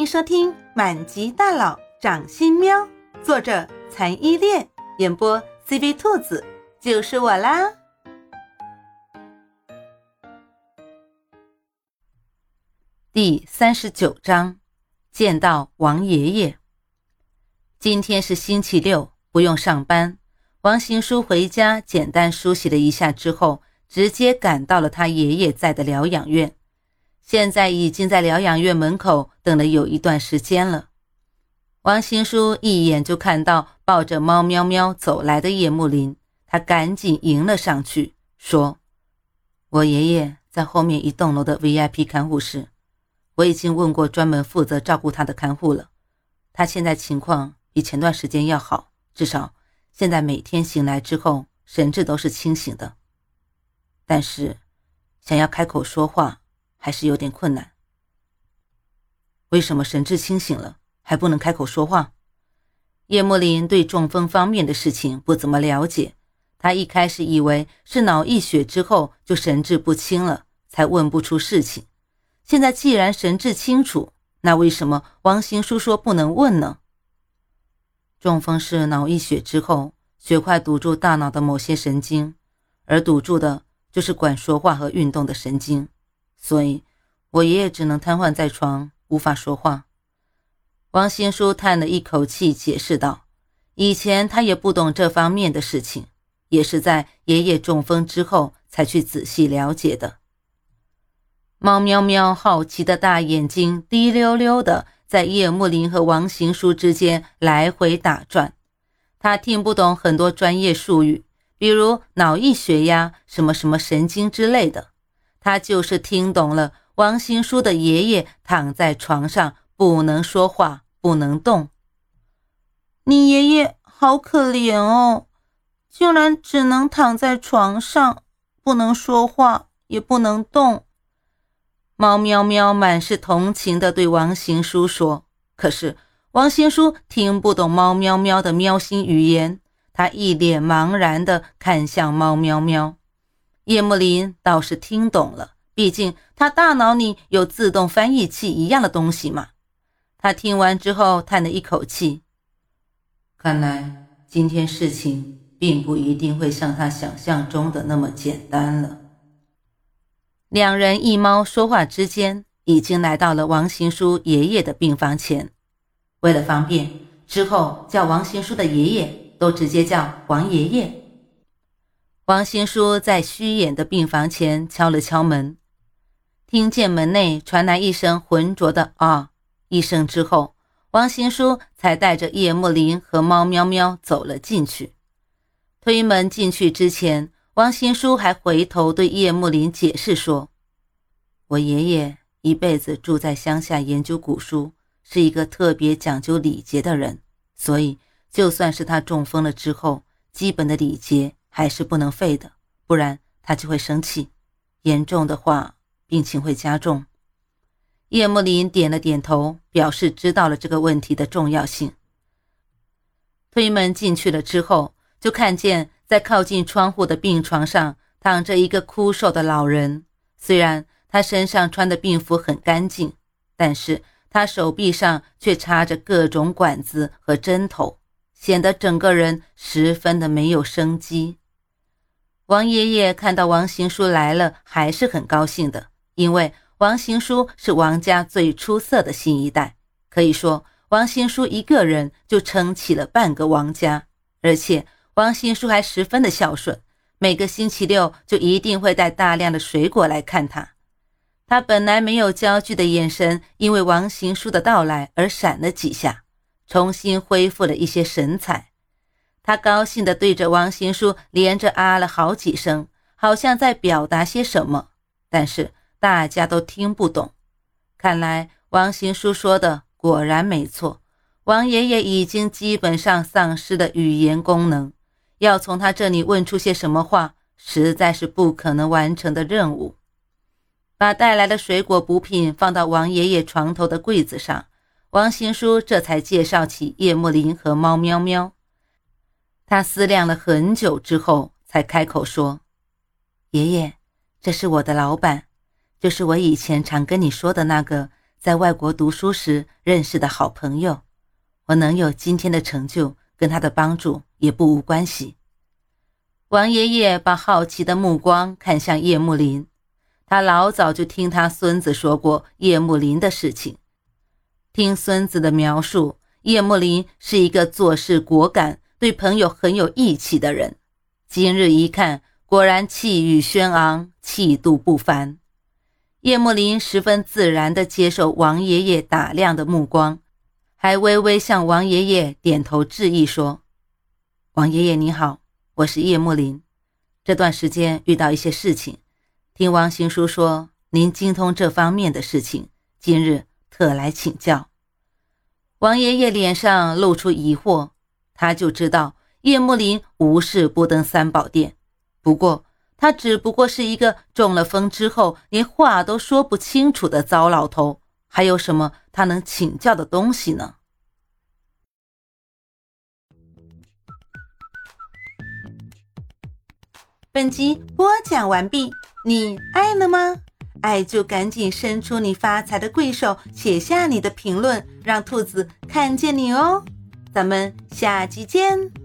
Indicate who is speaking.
Speaker 1: 欢迎收听《满级大佬掌心喵》，作者残依恋，演播 CV 兔子，就是我啦。第三十九章，见到王爷爷。今天是星期六，不用上班。王行书回家简单梳洗了一下之后，直接赶到了他爷爷在的疗养院。现在已经在疗养院门口等了有一段时间了。王新书一眼就看到抱着猫喵喵走来的叶慕林，他赶紧迎了上去，说：“我爷爷在后面一栋楼的 VIP 看护室，我已经问过专门负责照顾他的看护了，他现在情况比前段时间要好，至少现在每天醒来之后神志都是清醒的。但是，想要开口说话。”还是有点困难。为什么神志清醒了还不能开口说话？叶慕林对中风方面的事情不怎么了解，他一开始以为是脑溢血之后就神志不清了，才问不出事情。现在既然神志清楚，那为什么王行书说不能问呢？中风是脑溢血之后血块堵住大脑的某些神经，而堵住的就是管说话和运动的神经。所以，我爷爷只能瘫痪在床，无法说话。王新书叹了一口气，解释道：“以前他也不懂这方面的事情，也是在爷爷中风之后才去仔细了解的。”猫喵喵好奇的大眼睛滴溜溜的在叶慕林和王行书之间来回打转，他听不懂很多专业术语，比如脑溢血呀、什么什么神经之类的。他就是听懂了，王新书的爷爷躺在床上不能说话，不能动。你爷爷好可怜哦，竟然只能躺在床上，不能说话，也不能动。猫喵喵满是同情的对王行书说：“可是王行书听不懂猫喵喵的喵星语言，他一脸茫然的看向猫喵喵。”叶慕林倒是听懂了，毕竟他大脑里有自动翻译器一样的东西嘛。他听完之后叹了一口气，看来今天事情并不一定会像他想象中的那么简单了。两人一猫说话之间，已经来到了王行书爷爷的病房前。为了方便，之后叫王行书的爷爷都直接叫王爷爷。王新书在虚掩的病房前敲了敲门，听见门内传来一声浑浊的“啊”一声之后，王新书才带着叶慕林和猫喵喵走了进去。推门进去之前，王新书还回头对叶慕林解释说：“我爷爷一辈子住在乡下研究古书，是一个特别讲究礼节的人，所以就算是他中风了之后，基本的礼节。”还是不能废的，不然他就会生气，严重的话病情会加重。叶慕林点了点头，表示知道了这个问题的重要性。推门进去了之后，就看见在靠近窗户的病床上躺着一个枯瘦的老人。虽然他身上穿的病服很干净，但是他手臂上却插着各种管子和针头，显得整个人十分的没有生机。王爷爷看到王行书来了，还是很高兴的，因为王行书是王家最出色的新一代，可以说王行书一个人就撑起了半个王家。而且王行书还十分的孝顺，每个星期六就一定会带大量的水果来看他。他本来没有焦距的眼神，因为王行书的到来而闪了几下，重新恢复了一些神采。他高兴地对着王行书连着啊了好几声，好像在表达些什么，但是大家都听不懂。看来王行书说的果然没错，王爷爷已经基本上丧失了语言功能，要从他这里问出些什么话，实在是不可能完成的任务。把带来的水果补品放到王爷爷床头的柜子上，王行书这才介绍起叶慕林和猫喵喵。他思量了很久之后，才开口说：“爷爷，这是我的老板，就是我以前常跟你说的那个在外国读书时认识的好朋友，我能有今天的成就，跟他的帮助也不无关系。王爷爷把好奇的目光看向叶慕林，他老早就听他孙子说过叶慕林的事情，听孙子的描述，叶慕林是一个做事果敢、对朋友很有义气的人。今日一看，果然气宇轩昂，气度不凡。叶慕林十分自然地接受王爷爷打量的目光，还微微向王爷爷点头致意，说：“王爷爷你好。”我是叶慕林，这段时间遇到一些事情，听王行书说您精通这方面的事情，今日特来请教。王爷爷脸上露出疑惑，他就知道叶幕林无事不登三宝殿，不过他只不过是一个中了风之后连话都说不清楚的糟老头，还有什么他能请教的东西呢？本集播讲完毕，你爱了吗？爱就赶紧伸出你发财的贵手，写下你的评论，让兔子看见你哦。咱们下期见。